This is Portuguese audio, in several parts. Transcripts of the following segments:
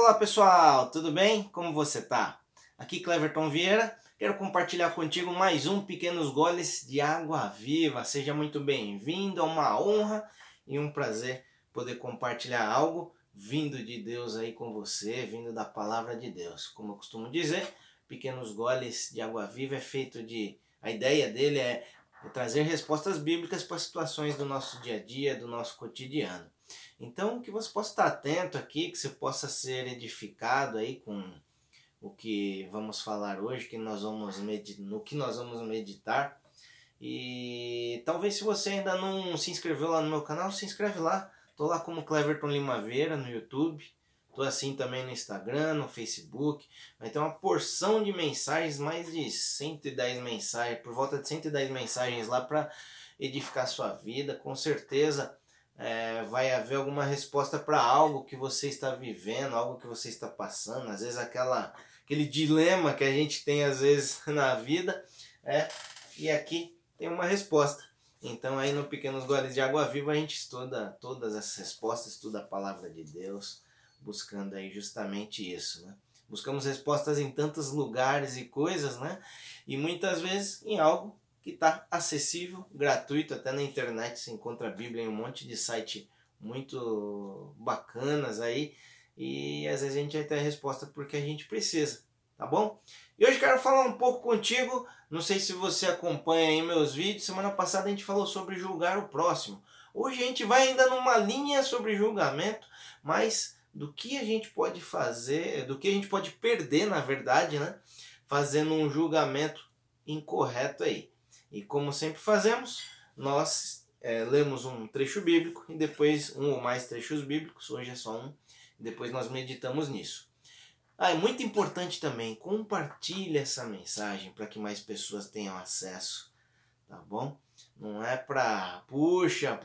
Olá pessoal, tudo bem? Como você tá? Aqui Cleverton Vieira, quero compartilhar contigo mais um Pequenos Goles de Água Viva. Seja muito bem-vindo, é uma honra e um prazer poder compartilhar algo vindo de Deus aí com você, vindo da palavra de Deus. Como eu costumo dizer, Pequenos Goles de Água Viva é feito de. A ideia dele é trazer respostas bíblicas para situações do nosso dia a dia, do nosso cotidiano. Então, que você possa estar atento aqui, que você possa ser edificado aí com o que vamos falar hoje, que nós vamos no que nós vamos meditar. E talvez se você ainda não se inscreveu lá no meu canal, se inscreve lá. Tô lá como Cleverton Limaveira no YouTube. Tô assim também no Instagram, no Facebook. Vai ter uma porção de mensagens, mais de 110 mensagens, por volta de 110 mensagens lá para edificar sua vida. Com certeza é, vai haver alguma resposta para algo que você está vivendo, algo que você está passando, às vezes aquela, aquele dilema que a gente tem às vezes na vida, é, e aqui tem uma resposta. Então aí no Pequenos Goles de Água Viva a gente estuda todas essas respostas, estuda a palavra de Deus, buscando aí justamente isso, né? Buscamos respostas em tantos lugares e coisas, né? E muitas vezes em algo que está acessível, gratuito, até na internet se encontra a Bíblia em um monte de site muito bacanas aí e às vezes a gente vai ter a resposta porque a gente precisa, tá bom? E hoje quero falar um pouco contigo, não sei se você acompanha aí meus vídeos, semana passada a gente falou sobre julgar o próximo. Hoje a gente vai ainda numa linha sobre julgamento, mas do que a gente pode fazer, do que a gente pode perder, na verdade, né? Fazendo um julgamento incorreto aí. E como sempre fazemos, nós é, lemos um trecho bíblico e depois um ou mais trechos bíblicos, hoje é só um, e depois nós meditamos nisso. Ah, é muito importante também, compartilhe essa mensagem para que mais pessoas tenham acesso, tá bom? Não é para, puxa,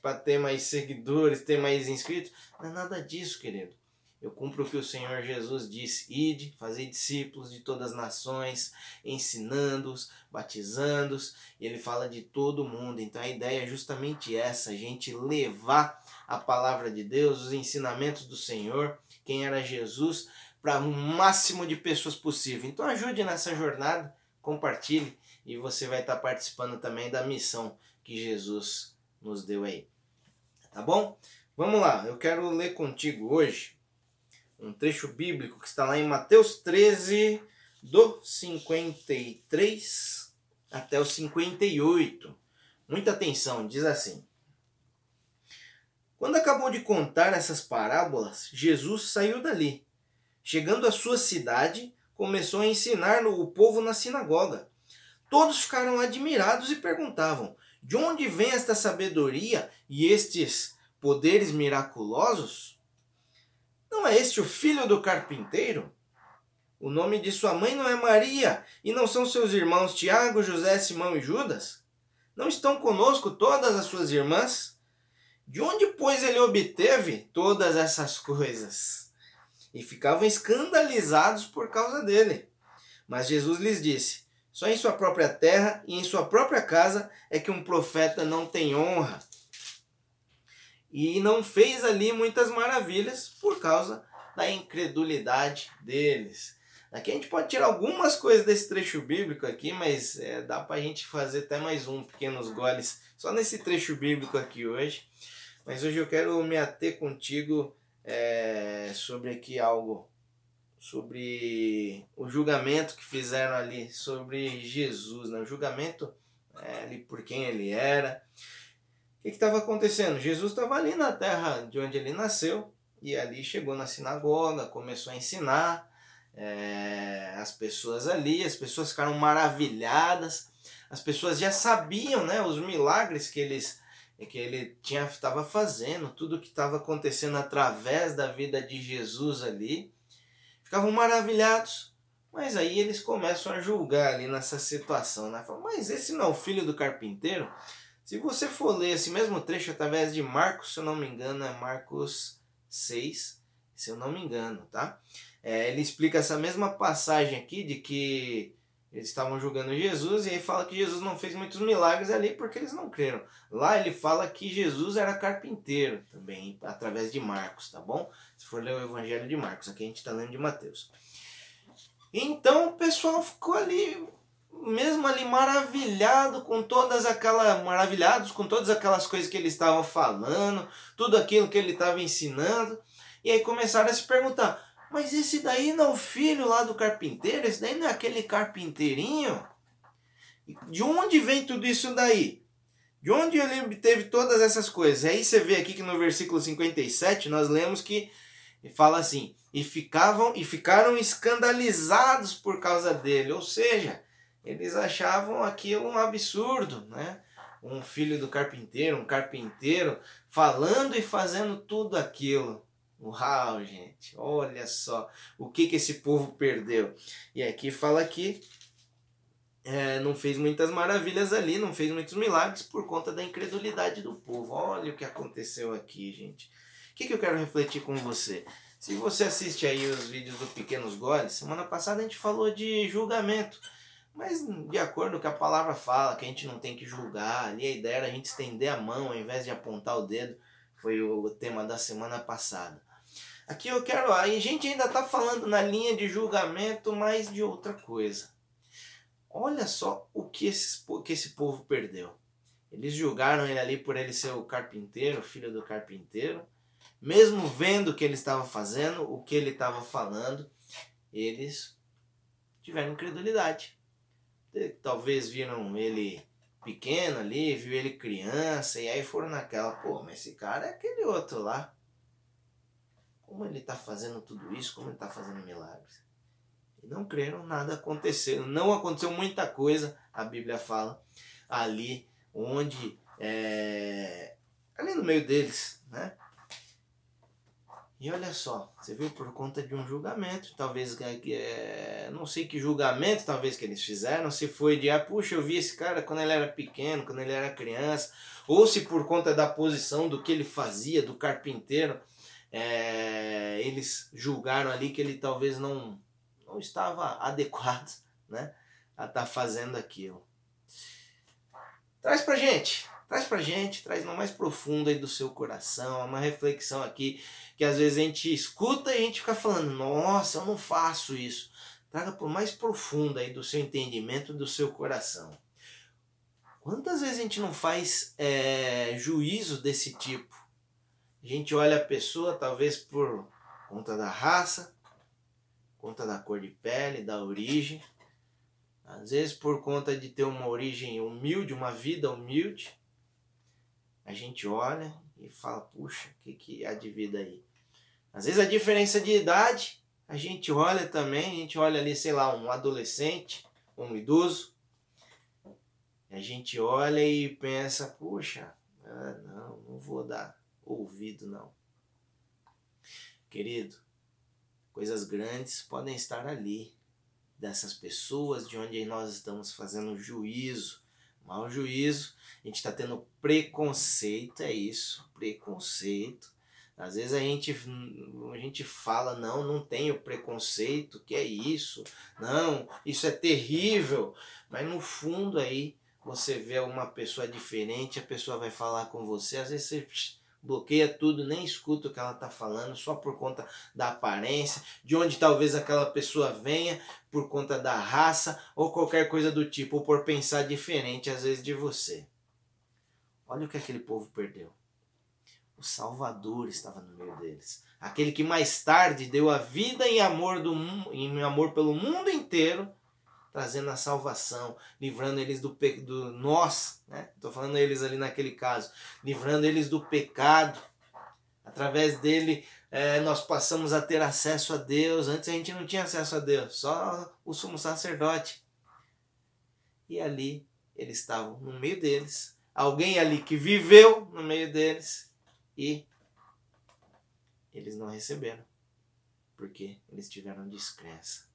para ter mais seguidores, ter mais inscritos, não é nada disso, querido. Eu cumpro o que o Senhor Jesus disse: ide, fazer discípulos de todas as nações, ensinando-os, batizando-os. E ele fala de todo mundo. Então a ideia é justamente essa: a gente levar a palavra de Deus, os ensinamentos do Senhor, quem era Jesus, para o máximo de pessoas possível. Então ajude nessa jornada, compartilhe e você vai estar participando também da missão que Jesus nos deu aí. Tá bom? Vamos lá, eu quero ler contigo hoje um trecho bíblico que está lá em Mateus 13, do 53 até o 58. Muita atenção, diz assim: Quando acabou de contar essas parábolas, Jesus saiu dali. Chegando à sua cidade, começou a ensinar o povo na sinagoga. Todos ficaram admirados e perguntavam: De onde vem esta sabedoria e estes poderes miraculosos? Não é este o filho do carpinteiro? O nome de sua mãe não é Maria, e não são seus irmãos Tiago, José, Simão e Judas? Não estão conosco todas as suas irmãs? De onde, pois, ele obteve todas essas coisas? E ficavam escandalizados por causa dele. Mas Jesus lhes disse: Só em sua própria terra e em sua própria casa é que um profeta não tem honra e não fez ali muitas maravilhas por causa da incredulidade deles. Aqui a gente pode tirar algumas coisas desse trecho bíblico aqui, mas é, dá para a gente fazer até mais um, pequenos goles, só nesse trecho bíblico aqui hoje. Mas hoje eu quero me ater contigo é, sobre aqui algo, sobre o julgamento que fizeram ali sobre Jesus, né? o julgamento é, ali por quem ele era, o que estava acontecendo? Jesus estava ali na terra de onde ele nasceu e ali chegou na sinagoga, começou a ensinar é, as pessoas ali, as pessoas ficaram maravilhadas, as pessoas já sabiam né, os milagres que eles que ele tinha estava fazendo, tudo que estava acontecendo através da vida de Jesus ali, ficavam maravilhados. Mas aí eles começam a julgar ali nessa situação, né? Falam, mas esse não é o filho do carpinteiro? Se você for ler esse mesmo trecho através de Marcos, se eu não me engano, é Marcos 6, se eu não me engano, tá? É, ele explica essa mesma passagem aqui de que Eles estavam julgando Jesus e aí fala que Jesus não fez muitos milagres ali porque eles não creram. Lá ele fala que Jesus era carpinteiro também, através de Marcos, tá bom? Se for ler o Evangelho de Marcos, aqui a gente está lendo de Mateus. Então o pessoal ficou ali, mesmo ali maravilhado com todas aquelas maravilhados com todas aquelas coisas que ele estava falando, tudo aquilo que ele estava ensinando, e aí começaram a se perguntar: mas esse daí não é o filho lá do carpinteiro? Esse daí não é aquele carpinteirinho? De onde vem tudo isso daí? De onde ele obteve todas essas coisas? Aí você vê aqui que no versículo 57 nós lemos que fala assim: "E ficavam e ficaram escandalizados por causa dele", ou seja, eles achavam aquilo um absurdo, né? Um filho do carpinteiro, um carpinteiro falando e fazendo tudo aquilo. Uau, gente, olha só o que, que esse povo perdeu. E aqui fala que é, não fez muitas maravilhas ali, não fez muitos milagres por conta da incredulidade do povo. Olha o que aconteceu aqui, gente. O que, que eu quero refletir com você? Se você assiste aí os vídeos do Pequenos Goles, semana passada a gente falou de julgamento. Mas de acordo com o que a palavra fala, que a gente não tem que julgar, ali a ideia era a gente estender a mão ao invés de apontar o dedo, foi o tema da semana passada. Aqui eu quero. A gente ainda está falando na linha de julgamento, mas de outra coisa. Olha só o que, esses, que esse povo perdeu. Eles julgaram ele ali por ele ser o carpinteiro, filho do carpinteiro. Mesmo vendo o que ele estava fazendo, o que ele estava falando, eles tiveram incredulidade. Talvez viram ele pequeno ali, viu ele criança, e aí foram naquela, pô, mas esse cara é aquele outro lá. Como ele está fazendo tudo isso? Como ele está fazendo milagres? E não creram, nada aconteceu. Não aconteceu muita coisa, a Bíblia fala, ali onde. É, ali no meio deles, né? E olha só, você viu por conta de um julgamento, talvez é, não sei que julgamento talvez que eles fizeram, se foi de ah, puxa, eu vi esse cara quando ele era pequeno, quando ele era criança, ou se por conta da posição do que ele fazia, do carpinteiro, é, eles julgaram ali que ele talvez não, não estava adequado né, a estar tá fazendo aquilo. Traz pra gente, traz pra gente, traz no mais profundo aí do seu coração, uma reflexão aqui que às vezes a gente escuta e a gente fica falando, nossa, eu não faço isso. Traga por mais profundo aí do seu entendimento, do seu coração. Quantas vezes a gente não faz é, juízo desse tipo? A gente olha a pessoa talvez por conta da raça, conta da cor de pele, da origem, às vezes por conta de ter uma origem humilde, uma vida humilde. A gente olha e fala, puxa, o que, que há de vida aí? Às vezes a diferença de idade, a gente olha também, a gente olha ali, sei lá, um adolescente, um idoso, a gente olha e pensa, puxa, ah, não, não vou dar ouvido, não. Querido, coisas grandes podem estar ali, dessas pessoas de onde nós estamos fazendo juízo, mau juízo, a gente está tendo preconceito, é isso, preconceito. Às vezes a gente, a gente fala, não, não tenho preconceito, que é isso, não, isso é terrível, mas no fundo aí você vê uma pessoa diferente, a pessoa vai falar com você, às vezes você bloqueia tudo, nem escuta o que ela está falando, só por conta da aparência, de onde talvez aquela pessoa venha, por conta da raça ou qualquer coisa do tipo, ou por pensar diferente às vezes de você. Olha o que aquele povo perdeu. O Salvador estava no meio deles. Aquele que mais tarde deu a vida em amor, do, em amor pelo mundo inteiro trazendo a salvação, livrando eles do, do nós, né? Estou falando eles ali naquele caso, livrando eles do pecado. Através dele é, nós passamos a ter acesso a Deus. Antes a gente não tinha acesso a Deus, só o sumo sacerdote. E ali eles estavam no meio deles, alguém ali que viveu no meio deles e eles não receberam, porque eles tiveram descrença.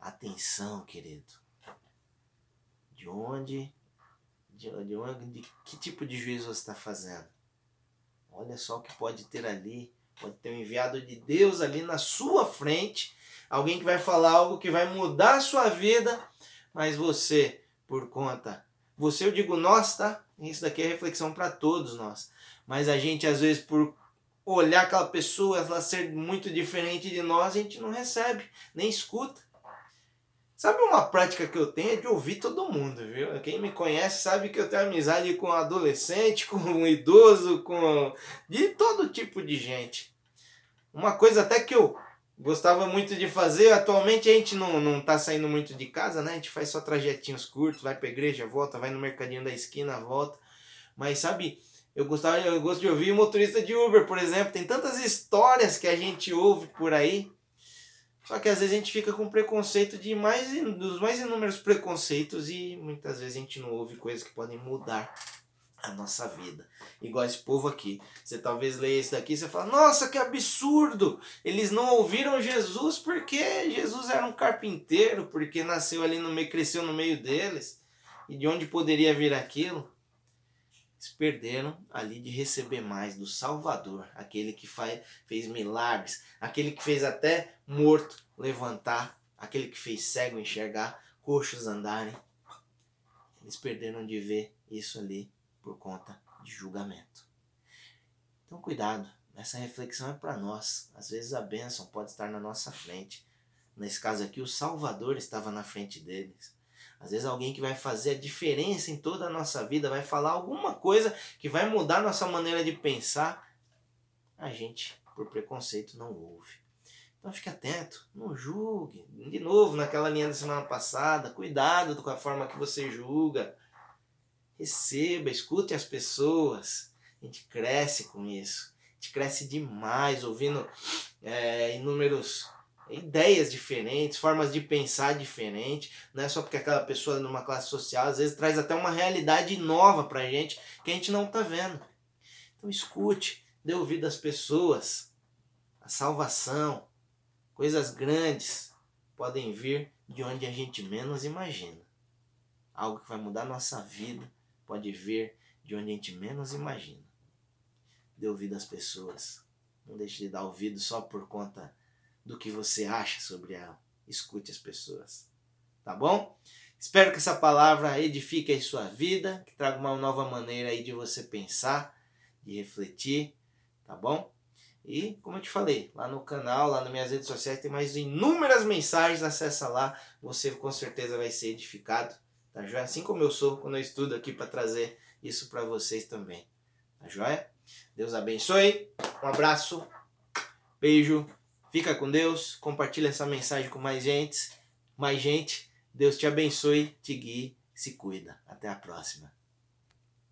Atenção, querido. De onde, de, de onde, de que tipo de juízo você está fazendo? Olha só o que pode ter ali. Pode ter um enviado de Deus ali na sua frente, alguém que vai falar algo que vai mudar a sua vida, mas você, por conta, você eu digo nós, tá? Isso daqui é reflexão para todos nós. Mas a gente às vezes por olhar aquela pessoa, ela ser muito diferente de nós, a gente não recebe, nem escuta. Sabe uma prática que eu tenho é de ouvir todo mundo, viu? Quem me conhece sabe que eu tenho amizade com adolescente, com idoso, com de todo tipo de gente. Uma coisa até que eu gostava muito de fazer, atualmente a gente não, não tá saindo muito de casa, né? A gente faz só trajetinhos curtos, vai pra igreja, volta, vai no mercadinho da esquina, volta. Mas sabe, eu gostava, eu gosto de ouvir motorista de Uber, por exemplo. Tem tantas histórias que a gente ouve por aí só que às vezes a gente fica com preconceito de mais dos mais inúmeros preconceitos e muitas vezes a gente não ouve coisas que podem mudar a nossa vida. Igual esse povo aqui. Você talvez leia isso daqui e você fala: "Nossa, que absurdo! Eles não ouviram Jesus porque Jesus era um carpinteiro, porque nasceu ali no meio, cresceu no meio deles. E de onde poderia vir aquilo?" Se perderam ali de receber mais do Salvador, aquele que faz, fez milagres, aquele que fez até morto levantar, aquele que fez cego enxergar, coxos andarem. Eles perderam de ver isso ali por conta de julgamento. Então, cuidado, essa reflexão é para nós. Às vezes a bênção pode estar na nossa frente. Nesse caso aqui, o Salvador estava na frente deles. Às vezes alguém que vai fazer a diferença em toda a nossa vida, vai falar alguma coisa que vai mudar nossa maneira de pensar, a gente, por preconceito, não ouve. Então fique atento, não julgue. De novo, naquela linha da semana passada, cuidado com a forma que você julga. Receba, escute as pessoas. A gente cresce com isso. A gente cresce demais ouvindo é, inúmeros ideias diferentes, formas de pensar diferentes, não é só porque aquela pessoa é numa classe social, às vezes traz até uma realidade nova pra gente que a gente não tá vendo. Então escute, dê ouvido às pessoas. A salvação, coisas grandes podem vir de onde a gente menos imagina. Algo que vai mudar nossa vida pode vir de onde a gente menos imagina. Dê ouvido às pessoas. Não deixe de dar ouvido só por conta do que você acha sobre ela. Escute as pessoas. Tá bom? Espero que essa palavra edifique a sua vida, que traga uma nova maneira aí de você pensar, de refletir, tá bom? E, como eu te falei, lá no canal, lá nas minhas redes sociais, tem mais inúmeras mensagens, acessa lá, você com certeza vai ser edificado, tá joia? Assim como eu sou quando eu estudo aqui para trazer isso para vocês também, tá joia? Deus abençoe, um abraço, beijo Fica com Deus, compartilha essa mensagem com mais gente, mais gente. Deus te abençoe, te guie, se cuida. Até a próxima.